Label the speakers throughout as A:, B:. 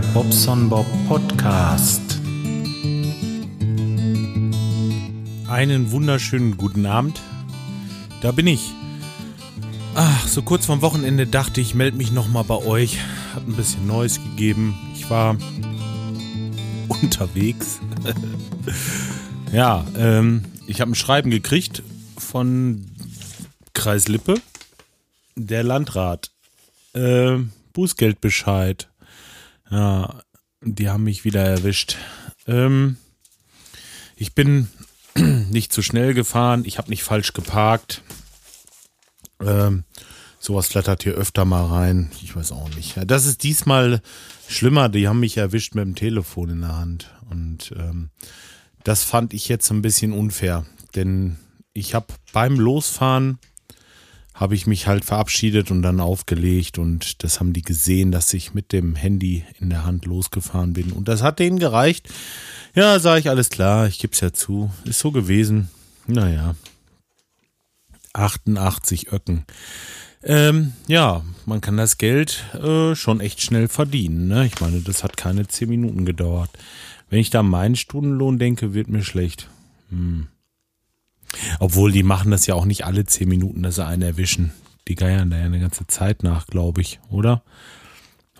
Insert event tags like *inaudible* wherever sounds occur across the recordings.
A: Bobson Bob Podcast. Einen wunderschönen guten Abend. Da bin ich. Ach, so kurz vorm Wochenende dachte ich, melde mich nochmal bei euch. Hab ein bisschen Neues gegeben. Ich war *laughs* unterwegs. *laughs* ja, ähm, ich habe ein Schreiben gekriegt von Kreis Lippe. Der Landrat. Äh, Bußgeldbescheid. Ja, die haben mich wieder erwischt. Ähm, ich bin *clears throat* nicht zu schnell gefahren, ich habe nicht falsch geparkt. Ähm, sowas flattert hier öfter mal rein. Ich weiß auch nicht. Das ist diesmal schlimmer. Die haben mich erwischt mit dem Telefon in der Hand. Und ähm, das fand ich jetzt ein bisschen unfair. Denn ich habe beim Losfahren habe ich mich halt verabschiedet und dann aufgelegt und das haben die gesehen, dass ich mit dem Handy in der Hand losgefahren bin und das hat denen gereicht. Ja, sage ich alles klar, ich gebe es ja zu, ist so gewesen. Naja, 88 Öcken. Ähm, ja, man kann das Geld äh, schon echt schnell verdienen. Ne? Ich meine, das hat keine 10 Minuten gedauert. Wenn ich da meinen Stundenlohn denke, wird mir schlecht. Hm. Obwohl, die machen das ja auch nicht alle zehn Minuten, dass sie einen erwischen. Die geiern da ja eine ganze Zeit nach, glaube ich, oder?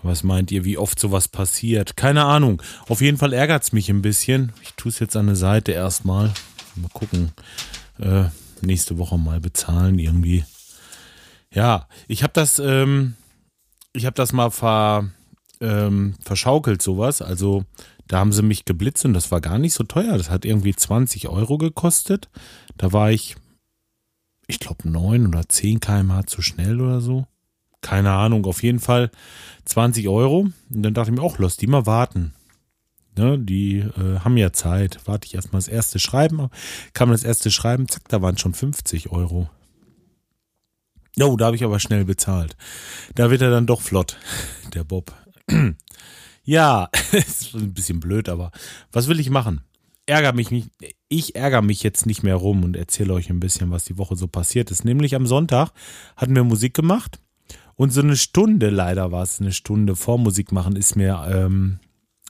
A: Was meint ihr, wie oft sowas passiert? Keine Ahnung. Auf jeden Fall ärgert es mich ein bisschen. Ich tue es jetzt an der Seite erstmal. Mal gucken. Äh, nächste Woche mal bezahlen irgendwie. Ja, ich habe das, ähm, ich das mal ver, ähm, verschaukelt, sowas. Also da haben sie mich geblitzt und das war gar nicht so teuer. Das hat irgendwie 20 Euro gekostet. Da war ich, ich glaube, 9 oder 10 kmh zu schnell oder so. Keine Ahnung, auf jeden Fall 20 Euro. Und dann dachte ich mir auch, lass die mal warten. Ne, die äh, haben ja Zeit. Warte ich erstmal das erste Schreiben. Kam das erste Schreiben, zack, da waren schon 50 Euro. Jo, da habe ich aber schnell bezahlt. Da wird er dann doch flott, *laughs* der Bob. Ja, *laughs* ist ein bisschen blöd, aber was will ich machen? Ärger mich nicht. Ich ärgere mich jetzt nicht mehr rum und erzähle euch ein bisschen, was die Woche so passiert ist. Nämlich am Sonntag hatten wir Musik gemacht und so eine Stunde, leider war es eine Stunde vor Musik machen, ist mir ähm,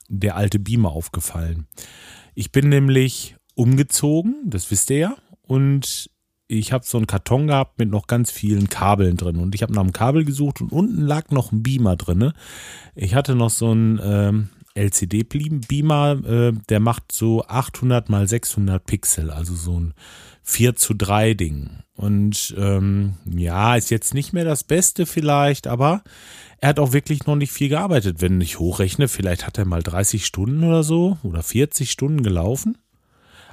A: der alte Beamer aufgefallen. Ich bin nämlich umgezogen, das wisst ihr ja, und ich habe so einen Karton gehabt mit noch ganz vielen Kabeln drin und ich habe nach einem Kabel gesucht und unten lag noch ein Beamer drin. Ich hatte noch so einen ähm, LCD-Beamer, äh, der macht so 800 mal 600 Pixel, also so ein 4 zu 3 Ding. Und ähm, ja, ist jetzt nicht mehr das Beste vielleicht, aber er hat auch wirklich noch nicht viel gearbeitet. Wenn ich hochrechne, vielleicht hat er mal 30 Stunden oder so oder 40 Stunden gelaufen.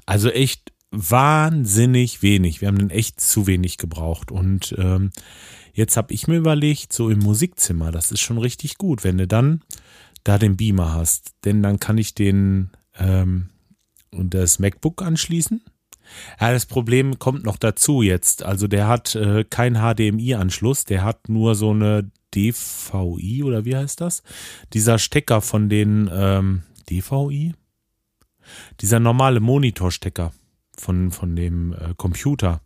A: Also echt wahnsinnig wenig. Wir haben den echt zu wenig gebraucht. Und ähm, jetzt habe ich mir überlegt, so im Musikzimmer, das ist schon richtig gut, wenn du dann da den Beamer hast. Denn dann kann ich den ähm, das MacBook anschließen. Ja, das Problem kommt noch dazu jetzt. Also der hat äh, kein HDMI-Anschluss, der hat nur so eine DVI oder wie heißt das? Dieser Stecker von den ähm, DVI? Dieser normale Monitorstecker von, von dem äh, Computer.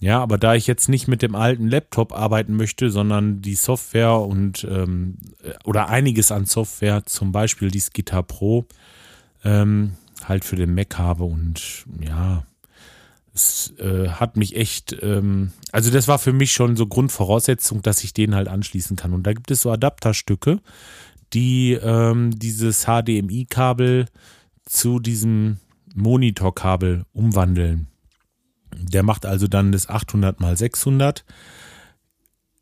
A: Ja, aber da ich jetzt nicht mit dem alten Laptop arbeiten möchte, sondern die Software und ähm, äh, oder einiges an Software, zum Beispiel dieses Guitar Pro, ähm, halt für den Mac habe und ja, es äh, hat mich echt, ähm, also das war für mich schon so Grundvoraussetzung, dass ich den halt anschließen kann. Und da gibt es so Adapterstücke, die ähm, dieses HDMI-Kabel zu diesem Monitorkabel umwandeln. Der macht also dann das 800 mal 600,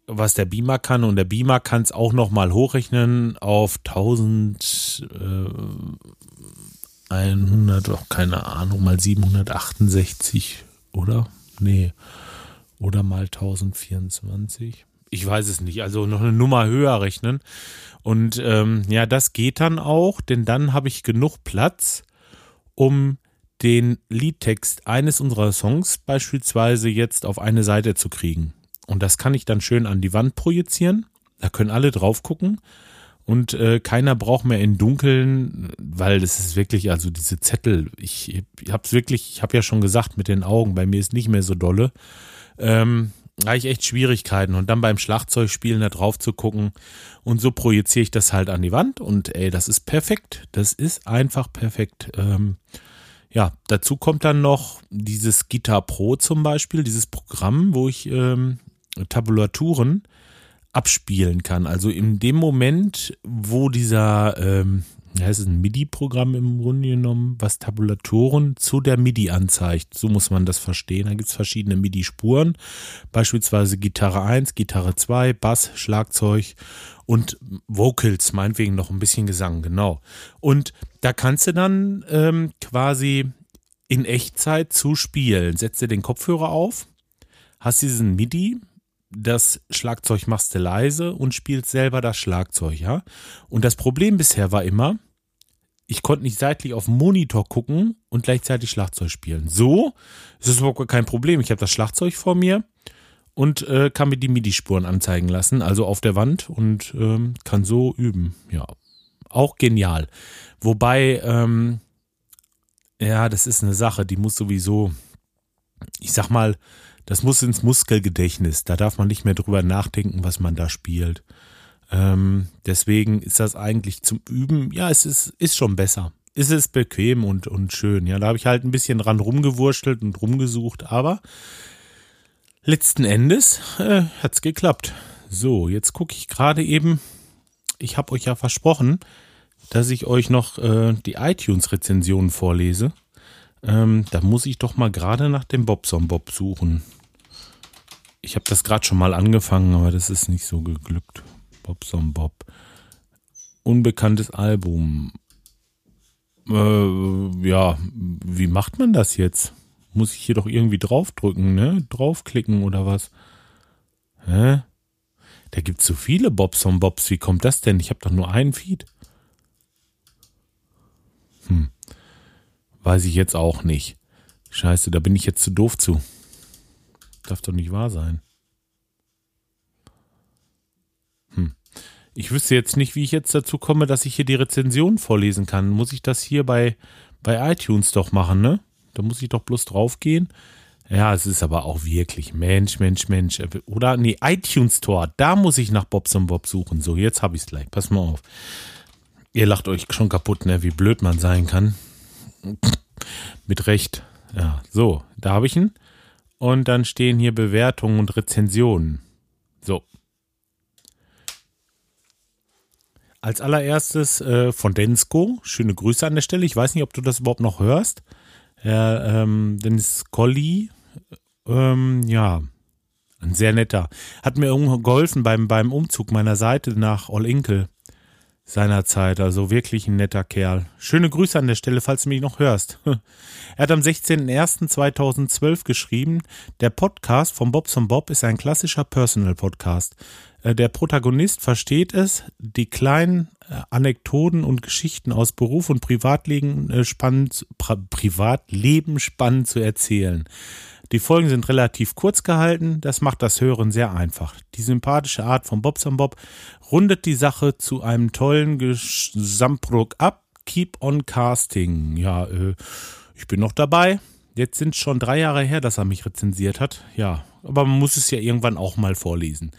A: was der Beamer kann. Und der Beamer kann es auch nochmal hochrechnen auf 1100, auch keine Ahnung, mal 768, oder? Nee. Oder mal 1024 ich weiß es nicht, also noch eine Nummer höher rechnen. Und ähm, ja, das geht dann auch, denn dann habe ich genug Platz, um den Liedtext eines unserer Songs beispielsweise jetzt auf eine Seite zu kriegen. Und das kann ich dann schön an die Wand projizieren. Da können alle drauf gucken. Und äh, keiner braucht mehr in Dunkeln, weil das ist wirklich, also diese Zettel, ich, ich habe es wirklich, ich habe ja schon gesagt mit den Augen, bei mir ist nicht mehr so dolle. Ähm, habe ich echt Schwierigkeiten. Und dann beim Schlagzeugspielen da drauf zu gucken und so projiziere ich das halt an die Wand und ey, das ist perfekt. Das ist einfach perfekt. Ähm, ja, dazu kommt dann noch dieses Guitar Pro zum Beispiel, dieses Programm, wo ich ähm, Tabulaturen abspielen kann. Also in dem Moment, wo dieser, ähm, ja, es ist ein MIDI-Programm im Grunde genommen, was Tabulatoren zu der MIDI anzeigt. So muss man das verstehen. Da gibt es verschiedene MIDI-Spuren, beispielsweise Gitarre 1, Gitarre 2, Bass, Schlagzeug und Vocals, meinetwegen noch ein bisschen Gesang, genau. Und da kannst du dann ähm, quasi in Echtzeit zuspielen. Setzt dir den Kopfhörer auf, hast diesen MIDI, das Schlagzeug machst du leise und spielst selber das Schlagzeug, ja. Und das Problem bisher war immer, ich konnte nicht seitlich auf den Monitor gucken und gleichzeitig Schlagzeug spielen. So ist überhaupt kein Problem. Ich habe das Schlagzeug vor mir und äh, kann mir die MIDI-Spuren anzeigen lassen, also auf der Wand und ähm, kann so üben. Ja, auch genial. Wobei, ähm, ja, das ist eine Sache, die muss sowieso, ich sag mal, das muss ins Muskelgedächtnis. Da darf man nicht mehr drüber nachdenken, was man da spielt. Ähm, deswegen ist das eigentlich zum Üben, ja, es ist, ist schon besser. Es ist bequem und, und schön. Ja, da habe ich halt ein bisschen dran rumgewurschtelt und rumgesucht, aber letzten Endes äh, hat es geklappt. So, jetzt gucke ich gerade eben. Ich habe euch ja versprochen, dass ich euch noch äh, die iTunes-Rezensionen vorlese. Ähm, da muss ich doch mal gerade nach dem Bobson Bob suchen. Ich habe das gerade schon mal angefangen, aber das ist nicht so geglückt. Bobson Bob. Unbekanntes Album. Äh, ja, wie macht man das jetzt? Muss ich hier doch irgendwie draufdrücken, ne? Draufklicken oder was? Hä? Da gibt's so viele Bobson Bobs. Wie kommt das denn? Ich habe doch nur einen Feed. Weiß ich jetzt auch nicht. Scheiße, da bin ich jetzt zu doof zu. Darf doch nicht wahr sein. Hm. Ich wüsste jetzt nicht, wie ich jetzt dazu komme, dass ich hier die Rezension vorlesen kann. Muss ich das hier bei, bei iTunes doch machen, ne? Da muss ich doch bloß draufgehen. Ja, es ist aber auch wirklich Mensch, Mensch, Mensch. Oder nee, iTunes Store. Da muss ich nach Bobson Bob suchen. So, jetzt habe ich es gleich. Pass mal auf. Ihr lacht euch schon kaputt, ne? Wie blöd man sein kann. Mit Recht. Ja, so, da habe ich ihn. Und dann stehen hier Bewertungen und Rezensionen. So. Als allererstes äh, von Densko. Schöne Grüße an der Stelle. Ich weiß nicht, ob du das überhaupt noch hörst. Herr ähm, Dennis Colli. Ähm, ja, ein sehr netter. Hat mir geholfen beim, beim Umzug meiner Seite nach Ollinkel seiner Zeit. Also wirklich ein netter Kerl. Schöne Grüße an der Stelle, falls du mich noch hörst. *laughs* Er hat am 16.01.2012 geschrieben, der Podcast von Bobson Bob ist ein klassischer Personal-Podcast. Äh, der Protagonist versteht es, die kleinen äh, Anekdoten und Geschichten aus Beruf und Privatleben äh, spannend, Privatleben spannend zu erzählen. Die Folgen sind relativ kurz gehalten, das macht das Hören sehr einfach. Die sympathische Art von Bobson Bob rundet die Sache zu einem tollen Gesamtprodukt ab. Keep on casting. Ja, äh, ich bin noch dabei. Jetzt sind schon drei Jahre her, dass er mich rezensiert hat. Ja, aber man muss es ja irgendwann auch mal vorlesen.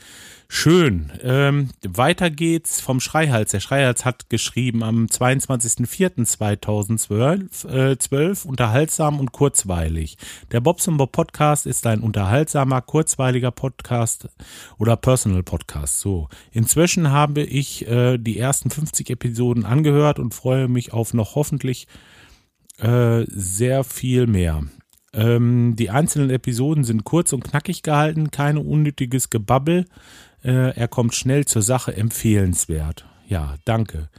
A: Schön. Ähm, weiter geht's vom Schreihals. Der Schreihals hat geschrieben am 22.04.2012 äh, 12, unterhaltsam und kurzweilig. Der Bobs Bob Podcast ist ein unterhaltsamer, kurzweiliger Podcast oder Personal Podcast. So. Inzwischen habe ich äh, die ersten 50 Episoden angehört und freue mich auf noch hoffentlich äh, sehr viel mehr. Ähm, die einzelnen Episoden sind kurz und knackig gehalten, kein unnötiges Gebabbel. Äh, er kommt schnell zur Sache, empfehlenswert. Ja, danke.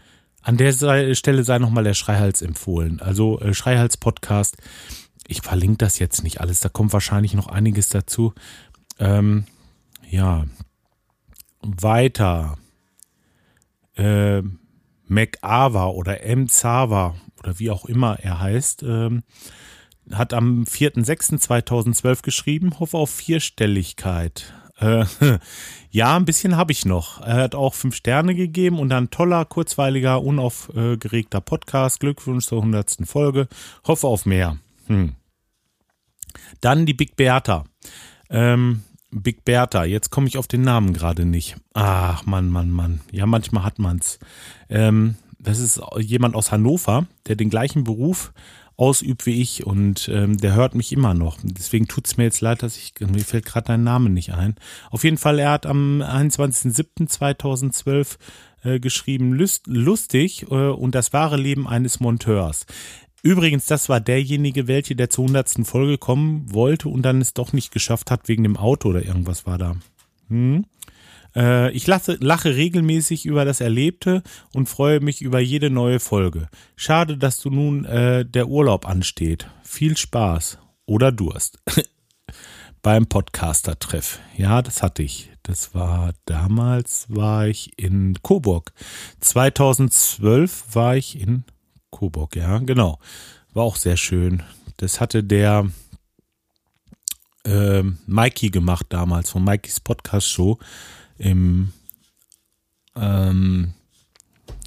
A: An der Stelle sei nochmal der Schreihals empfohlen. Also äh, Schreihals Podcast. Ich verlinke das jetzt nicht alles. Da kommt wahrscheinlich noch einiges dazu. Ähm, ja. Weiter. Äh, MacAva oder M-Zava oder wie auch immer er heißt, ähm, hat am 4.6.2012 geschrieben, hoffe auf Vierstelligkeit. Äh, *laughs* ja, ein bisschen habe ich noch. Er hat auch fünf Sterne gegeben und ein toller, kurzweiliger, unaufgeregter Podcast. Glückwunsch zur hundertsten Folge. Hoffe auf mehr. Hm. Dann die Big Beata. Ähm, Big Bertha. Jetzt komme ich auf den Namen gerade nicht. Ach, Mann, Mann, Mann. Ja, manchmal hat man's. Ähm, das ist jemand aus Hannover, der den gleichen Beruf ausübt wie ich und ähm, der hört mich immer noch. Deswegen tut's mir jetzt leid, dass ich, mir fällt gerade dein Name nicht ein. Auf jeden Fall, er hat am 21.07.2012 äh, geschrieben, lust, lustig äh, und das wahre Leben eines Monteurs. Übrigens, das war derjenige, welche der zur hundertsten Folge kommen wollte und dann es doch nicht geschafft hat wegen dem Auto oder irgendwas war da. Hm? Äh, ich lache, lache regelmäßig über das Erlebte und freue mich über jede neue Folge. Schade, dass du nun äh, der Urlaub ansteht. Viel Spaß oder Durst. *laughs* Beim Podcaster-Treff. Ja, das hatte ich. Das war damals war ich in Coburg. 2012 war ich in Coburg, ja, genau. War auch sehr schön. Das hatte der äh, Mikey gemacht damals von Mikeys Podcast Show im ähm,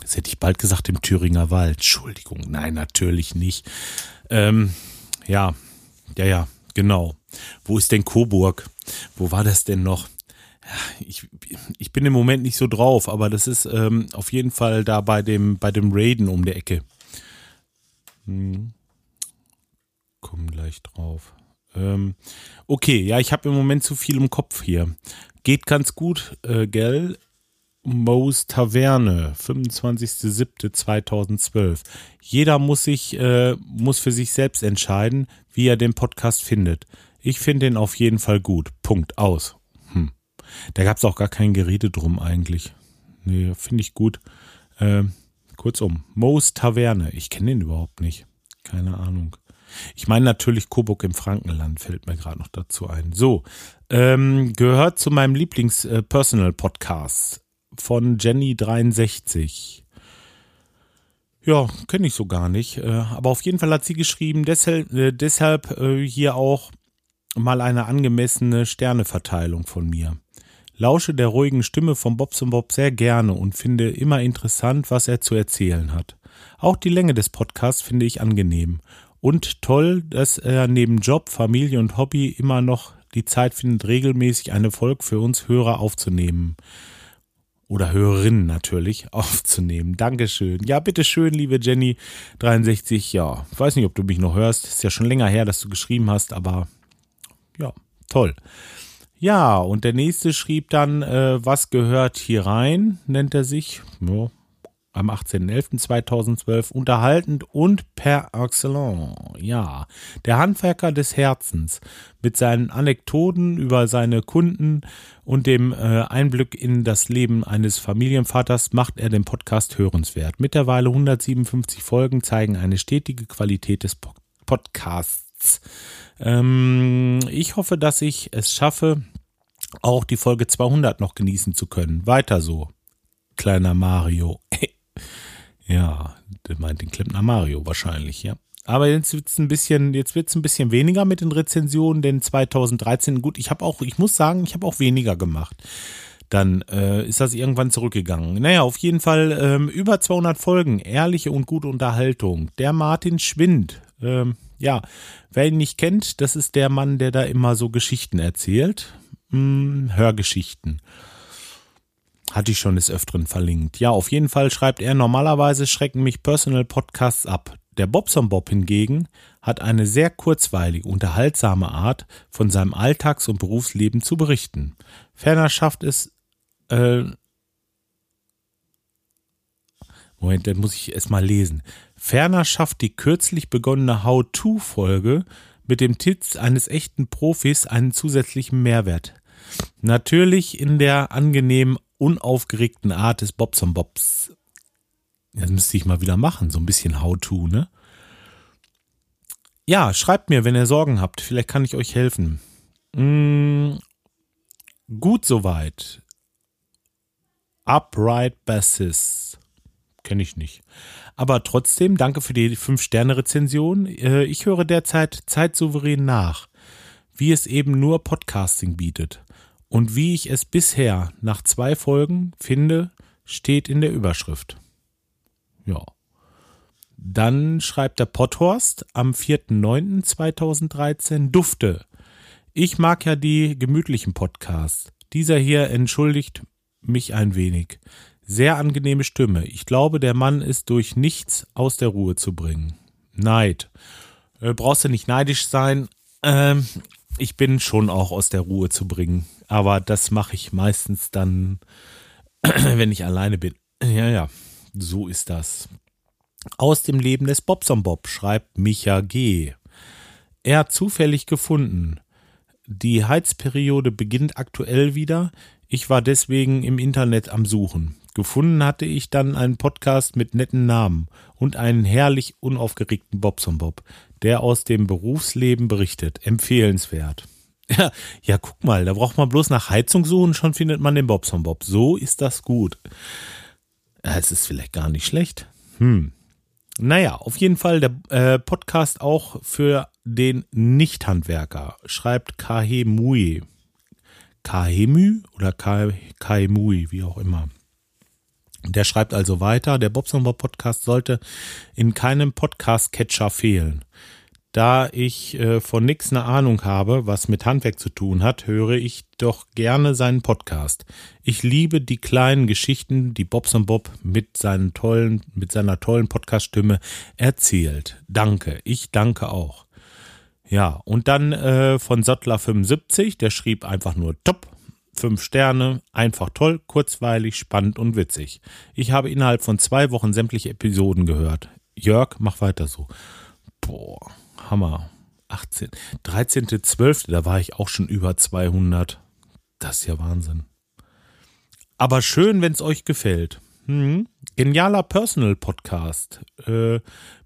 A: jetzt hätte ich bald gesagt im Thüringer Wald. Entschuldigung, nein, natürlich nicht. Ähm, ja, ja, ja, genau. Wo ist denn Coburg? Wo war das denn noch? Ich, ich bin im Moment nicht so drauf, aber das ist ähm, auf jeden Fall da bei dem, bei dem Raiden um der Ecke. Hm. Kommen gleich drauf. Ähm, okay, ja, ich habe im Moment zu viel im Kopf hier. Geht ganz gut, äh, gell? Mo's Taverne, 25.07.2012. Jeder muss sich, äh, muss für sich selbst entscheiden, wie er den Podcast findet. Ich finde ihn auf jeden Fall gut. Punkt. Aus. Hm. Da gab es auch gar kein Gerede drum eigentlich. Nee, finde ich gut. Äh, Kurzum, Moos Taverne. Ich kenne den überhaupt nicht. Keine Ahnung. Ich meine natürlich Coburg im Frankenland, fällt mir gerade noch dazu ein. So, ähm, gehört zu meinem Lieblings-Personal-Podcast äh, von Jenny63. Ja, kenne ich so gar nicht. Äh, aber auf jeden Fall hat sie geschrieben, deshalb, äh, deshalb hier auch mal eine angemessene Sterneverteilung von mir lausche der ruhigen Stimme von Bobson Bob sehr gerne und finde immer interessant, was er zu erzählen hat. Auch die Länge des Podcasts finde ich angenehm. Und toll, dass er neben Job, Familie und Hobby immer noch die Zeit findet, regelmäßig eine Folge für uns Hörer aufzunehmen. Oder Hörerinnen natürlich *laughs* aufzunehmen. Dankeschön. Ja, bitteschön, liebe Jenny63. Ja, ich weiß nicht, ob du mich noch hörst. Ist ja schon länger her, dass du geschrieben hast, aber ja, toll. Ja, und der nächste schrieb dann, äh, was gehört hier rein, nennt er sich, ja, am 18.11.2012, unterhaltend und per excellence. Ja, der Handwerker des Herzens mit seinen Anekdoten über seine Kunden und dem äh, Einblick in das Leben eines Familienvaters macht er den Podcast hörenswert. Mittlerweile 157 Folgen zeigen eine stetige Qualität des Podcasts. Ähm, ich hoffe, dass ich es schaffe, auch die Folge 200 noch genießen zu können. Weiter so, kleiner Mario. *laughs* ja, der meint den Klempner Mario wahrscheinlich, ja. Aber jetzt wird's ein bisschen, jetzt wird's ein bisschen weniger mit den Rezensionen, denn 2013, gut, ich habe auch, ich muss sagen, ich habe auch weniger gemacht. Dann äh, ist das irgendwann zurückgegangen. Naja, auf jeden Fall ähm, über 200 Folgen, ehrliche und gute Unterhaltung. Der Martin Schwind, ähm, ja, wer ihn nicht kennt, das ist der Mann, der da immer so Geschichten erzählt. Hm, Hörgeschichten. Hatte ich schon des Öfteren verlinkt. Ja, auf jeden Fall schreibt er, normalerweise schrecken mich Personal Podcasts ab. Der Bobson Bob hingegen hat eine sehr kurzweilige, unterhaltsame Art, von seinem Alltags- und Berufsleben zu berichten. Ferner schafft es, äh, Moment, dann muss ich es mal lesen. Ferner schafft die kürzlich begonnene How-To-Folge mit dem Titel eines echten Profis einen zusätzlichen Mehrwert. Natürlich in der angenehm unaufgeregten Art des Bobson Bobs. Das müsste ich mal wieder machen, so ein bisschen How-To, ne? Ja, schreibt mir, wenn ihr Sorgen habt. Vielleicht kann ich euch helfen. Mm, gut soweit. Upright Bassist. Kenne ich nicht. Aber trotzdem, danke für die 5-Sterne-Rezension. Äh, ich höre derzeit zeitsouverän nach, wie es eben nur Podcasting bietet. Und wie ich es bisher nach zwei Folgen finde, steht in der Überschrift. Ja. Dann schreibt der Potthorst am 4.9.2013 Dufte. Ich mag ja die gemütlichen Podcasts. Dieser hier entschuldigt mich ein wenig. Sehr angenehme Stimme. Ich glaube, der Mann ist durch nichts aus der Ruhe zu bringen. Neid. Äh, brauchst du nicht neidisch sein. Ähm, ich bin schon auch aus der Ruhe zu bringen. Aber das mache ich meistens dann, *clears throat* wenn ich alleine bin. Ja, ja, so ist das. Aus dem Leben des Bobson Bob schreibt Micha G. Er zufällig gefunden. Die Heizperiode beginnt aktuell wieder. Ich war deswegen im Internet am Suchen. Gefunden hatte ich dann einen Podcast mit netten Namen und einen herrlich unaufgeregten Bobson Bob, der aus dem Berufsleben berichtet. Empfehlenswert. Ja, ja, guck mal, da braucht man bloß nach Heizung suchen, schon findet man den Bobson Bob. So ist das gut. Es ist vielleicht gar nicht schlecht. Hm. Naja, auf jeden Fall der äh, Podcast auch für den Nichthandwerker, schreibt Kahemui. Kahemü oder Kahemui, wie auch immer. Der schreibt also weiter, der Bobson Bob Podcast sollte in keinem Podcast-Catcher fehlen. Da ich äh, von nichts eine Ahnung habe, was mit Handwerk zu tun hat, höre ich doch gerne seinen Podcast. Ich liebe die kleinen Geschichten, die Bobson Bob mit seinen tollen, mit seiner tollen Podcast-Stimme erzählt. Danke, ich danke auch. Ja, und dann äh, von Sottler75, der schrieb einfach nur top, fünf Sterne, einfach toll, kurzweilig, spannend und witzig. Ich habe innerhalb von zwei Wochen sämtliche Episoden gehört. Jörg, mach weiter so. Boah. Hammer. 18, 13.12., da war ich auch schon über 200. Das ist ja Wahnsinn. Aber schön, wenn es euch gefällt. Hm. Genialer Personal Podcast. Äh,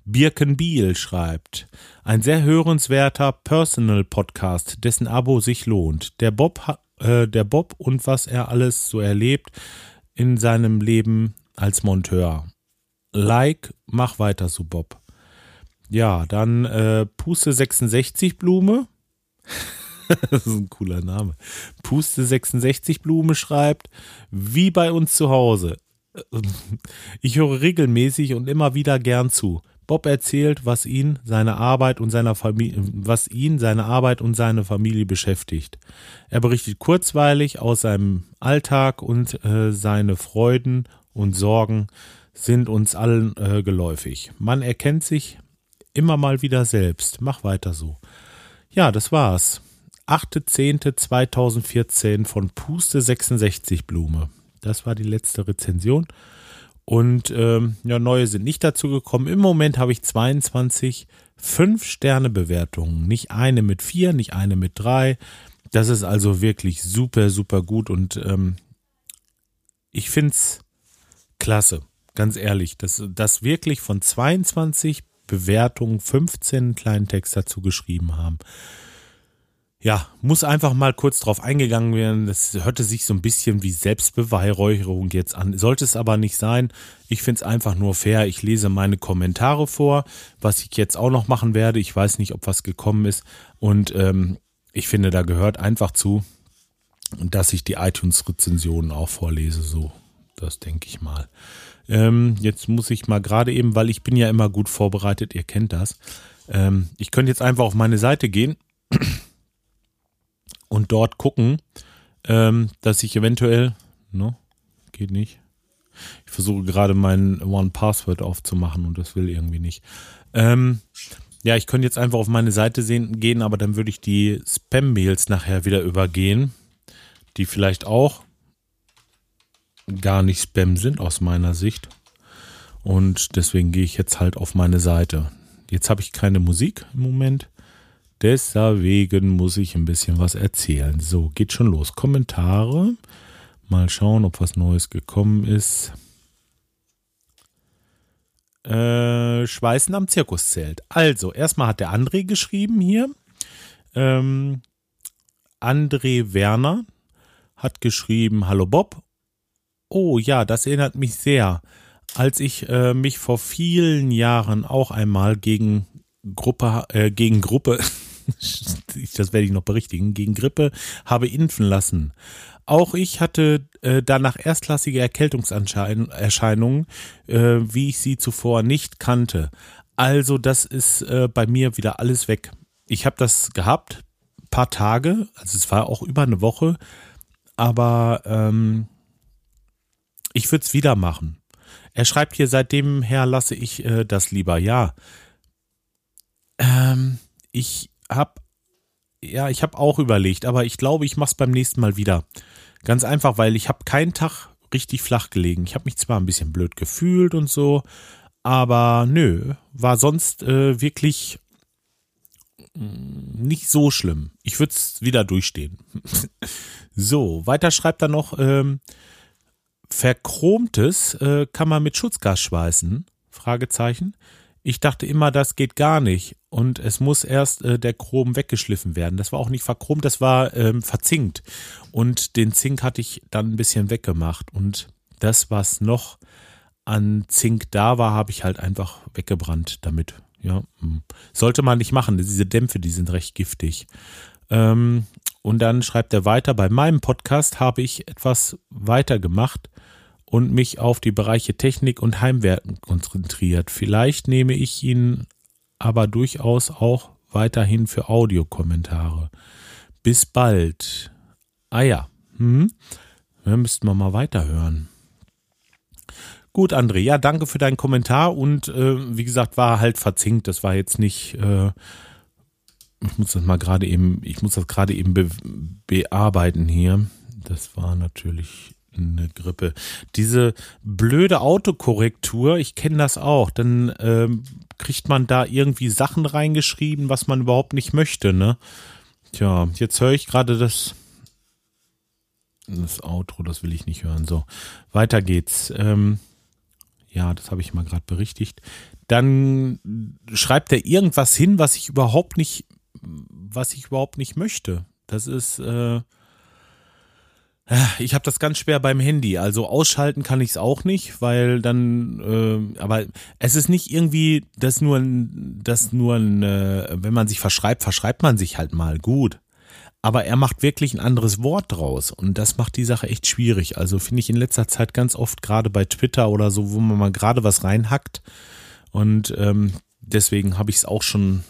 A: Birkenbiel schreibt. Ein sehr hörenswerter Personal Podcast, dessen Abo sich lohnt. Der Bob, äh, der Bob und was er alles so erlebt in seinem Leben als Monteur. Like, mach weiter so, Bob. Ja, dann äh, Puste 66 Blume. *laughs* das ist ein cooler Name. Puste 66 Blume schreibt, wie bei uns zu Hause. Ich höre regelmäßig und immer wieder gern zu. Bob erzählt, was ihn, seine Arbeit und seiner Familie, was ihn, seine Arbeit und seine Familie beschäftigt. Er berichtet kurzweilig aus seinem Alltag und äh, seine Freuden und Sorgen sind uns allen äh, geläufig. Man erkennt sich immer mal wieder selbst. Mach weiter so. Ja, das war's. 8.10.2014 von Puste 66 Blume. Das war die letzte Rezension. Und ähm, ja, neue sind nicht dazu gekommen. Im Moment habe ich 22 5-Sterne-Bewertungen. Nicht eine mit 4, nicht eine mit 3. Das ist also wirklich super, super gut. Und ähm, ich finde es klasse. Ganz ehrlich, dass das wirklich von 22 Bewertung 15 kleinen Text dazu geschrieben haben. Ja, muss einfach mal kurz drauf eingegangen werden. Das hörte sich so ein bisschen wie Selbstbeweihräucherung jetzt an. Sollte es aber nicht sein. Ich finde es einfach nur fair. Ich lese meine Kommentare vor, was ich jetzt auch noch machen werde. Ich weiß nicht, ob was gekommen ist. Und ähm, ich finde, da gehört einfach zu, dass ich die iTunes-Rezensionen auch vorlese. So, das denke ich mal. Ähm, jetzt muss ich mal gerade eben, weil ich bin ja immer gut vorbereitet, ihr kennt das. Ähm, ich könnte jetzt einfach auf meine Seite gehen *clears throat* und dort gucken, ähm, dass ich eventuell, no, geht nicht. Ich versuche gerade mein One Password aufzumachen und das will irgendwie nicht. Ähm, ja, ich könnte jetzt einfach auf meine Seite sehen, gehen, aber dann würde ich die Spam-Mails nachher wieder übergehen, die vielleicht auch gar nicht Spam sind aus meiner Sicht. Und deswegen gehe ich jetzt halt auf meine Seite. Jetzt habe ich keine Musik im Moment. Deswegen muss ich ein bisschen was erzählen. So, geht schon los. Kommentare. Mal schauen, ob was Neues gekommen ist. Äh, Schweißen am Zirkuszelt. Also, erstmal hat der André geschrieben hier. Ähm, André Werner hat geschrieben, Hallo Bob Oh ja, das erinnert mich sehr. Als ich äh, mich vor vielen Jahren auch einmal gegen Gruppe, äh, gegen Gruppe, *laughs* das werde ich noch berichtigen, gegen Grippe habe impfen lassen. Auch ich hatte äh, danach erstklassige Erkältungserscheinungen, äh, wie ich sie zuvor nicht kannte. Also das ist äh, bei mir wieder alles weg. Ich habe das gehabt, paar Tage, also es war auch über eine Woche, aber ähm, ich würde es wieder machen. Er schreibt hier, seitdem her lasse ich äh, das lieber. Ja, ähm, ich habe ja, ich habe auch überlegt, aber ich glaube, ich mache es beim nächsten Mal wieder. Ganz einfach, weil ich habe keinen Tag richtig flach gelegen. Ich habe mich zwar ein bisschen blöd gefühlt und so, aber nö, war sonst äh, wirklich nicht so schlimm. Ich würde es wieder durchstehen. *laughs* so, weiter schreibt er noch, ähm, verchromtes äh, kann man mit Schutzgas schweißen? Fragezeichen. Ich dachte immer, das geht gar nicht und es muss erst äh, der Chrom weggeschliffen werden. Das war auch nicht verchromt, das war ähm, verzinkt und den Zink hatte ich dann ein bisschen weggemacht und das, was noch an Zink da war, habe ich halt einfach weggebrannt damit. Ja, hm. sollte man nicht machen. Diese Dämpfe, die sind recht giftig. Ähm, und dann schreibt er weiter, bei meinem Podcast habe ich etwas weiter gemacht und mich auf die Bereiche Technik und Heimwerken konzentriert. Vielleicht nehme ich ihn aber durchaus auch weiterhin für Audiokommentare. Bis bald. Ah ja, hm? Wir müssten wir mal weiterhören. Gut, André, ja, danke für deinen Kommentar und äh, wie gesagt, war halt verzinkt. Das war jetzt nicht, äh, ich muss das mal gerade eben, ich muss das gerade eben be bearbeiten hier. Das war natürlich eine Grippe. Diese blöde Autokorrektur, ich kenne das auch. Dann ähm, kriegt man da irgendwie Sachen reingeschrieben, was man überhaupt nicht möchte, ne? Tja, jetzt höre ich gerade das. Das Outro, das will ich nicht hören. So, weiter geht's. Ähm, ja, das habe ich mal gerade berichtigt. Dann schreibt er irgendwas hin, was ich überhaupt nicht, was ich überhaupt nicht möchte. Das ist, äh, ich habe das ganz schwer beim Handy. Also ausschalten kann ich es auch nicht, weil dann, äh, aber es ist nicht irgendwie, das nur, das nur, ein, äh, wenn man sich verschreibt, verschreibt man sich halt mal gut. Aber er macht wirklich ein anderes Wort draus und das macht die Sache echt schwierig. Also finde ich in letzter Zeit ganz oft gerade bei Twitter oder so, wo man mal gerade was reinhackt und ähm, deswegen habe ich es auch schon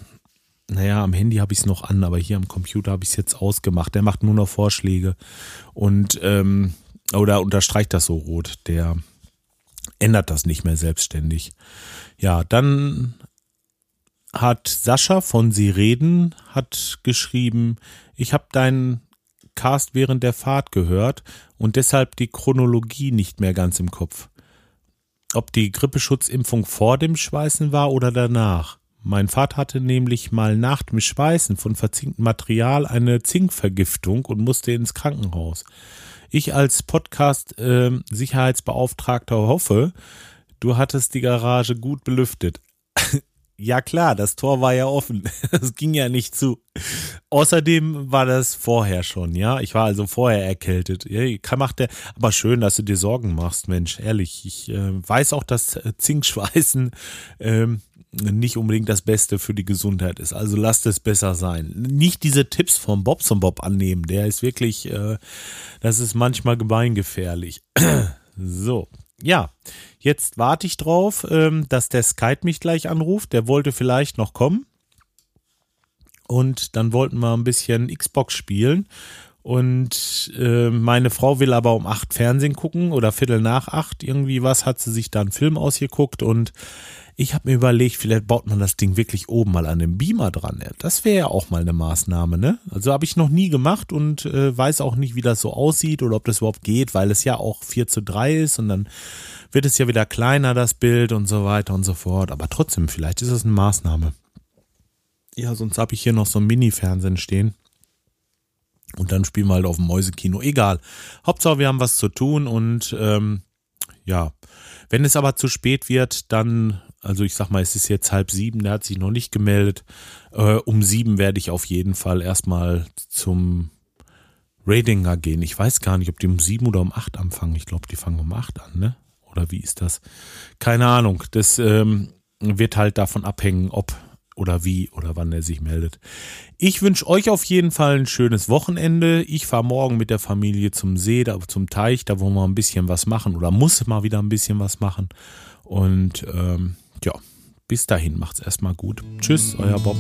A: naja, am Handy habe ich es noch an, aber hier am Computer habe ich es jetzt ausgemacht. Der macht nur noch Vorschläge und ähm, oder unterstreicht das so rot. Der ändert das nicht mehr selbstständig. Ja, dann hat Sascha von Sie reden hat geschrieben, ich habe deinen Cast während der Fahrt gehört und deshalb die Chronologie nicht mehr ganz im Kopf. Ob die Grippeschutzimpfung vor dem Schweißen war oder danach. Mein Vater hatte nämlich mal nach dem Schweißen von verzinktem Material eine Zinkvergiftung und musste ins Krankenhaus. Ich als Podcast-Sicherheitsbeauftragter äh, hoffe, du hattest die Garage gut belüftet. *laughs* ja klar, das Tor war ja offen. *laughs* Das ging ja nicht zu. Außerdem war das vorher schon, ja. Ich war also vorher erkältet. Ja, macht der, aber schön, dass du dir Sorgen machst, Mensch. Ehrlich, ich äh, weiß auch, dass Zinkschweißen ähm, nicht unbedingt das Beste für die Gesundheit ist. Also lasst es besser sein. Nicht diese Tipps vom Bobson Bob annehmen. Der ist wirklich, äh, das ist manchmal gemeingefährlich. *clears throat* so, ja, jetzt warte ich drauf, ähm, dass der Skype mich gleich anruft. Der wollte vielleicht noch kommen. Und dann wollten wir ein bisschen Xbox spielen. Und äh, meine Frau will aber um acht Fernsehen gucken oder Viertel nach acht irgendwie was, hat sie sich da einen Film ausgeguckt und ich habe mir überlegt, vielleicht baut man das Ding wirklich oben mal an den Beamer dran. Das wäre ja auch mal eine Maßnahme, ne? Also habe ich noch nie gemacht und äh, weiß auch nicht, wie das so aussieht oder ob das überhaupt geht, weil es ja auch 4 zu 3 ist und dann wird es ja wieder kleiner, das Bild und so weiter und so fort. Aber trotzdem, vielleicht ist es eine Maßnahme. Ja, sonst habe ich hier noch so ein Mini-Fernsehen stehen. Und dann spielen wir halt auf dem Mäusekino. Egal. Hauptsache, wir haben was zu tun und ähm, ja. Wenn es aber zu spät wird, dann also ich sag mal, es ist jetzt halb sieben, der hat sich noch nicht gemeldet. Äh, um sieben werde ich auf jeden Fall erstmal zum Radinger gehen. Ich weiß gar nicht, ob die um sieben oder um acht anfangen. Ich glaube, die fangen um acht an, ne? Oder wie ist das? Keine Ahnung. Das ähm, wird halt davon abhängen, ob oder wie oder wann er sich meldet. Ich wünsche euch auf jeden Fall ein schönes Wochenende. Ich fahre morgen mit der Familie zum See, da, zum Teich, da wollen wir ein bisschen was machen oder muss mal wieder ein bisschen was machen. Und ähm, ja, bis dahin macht's erstmal gut. Tschüss, euer Bob.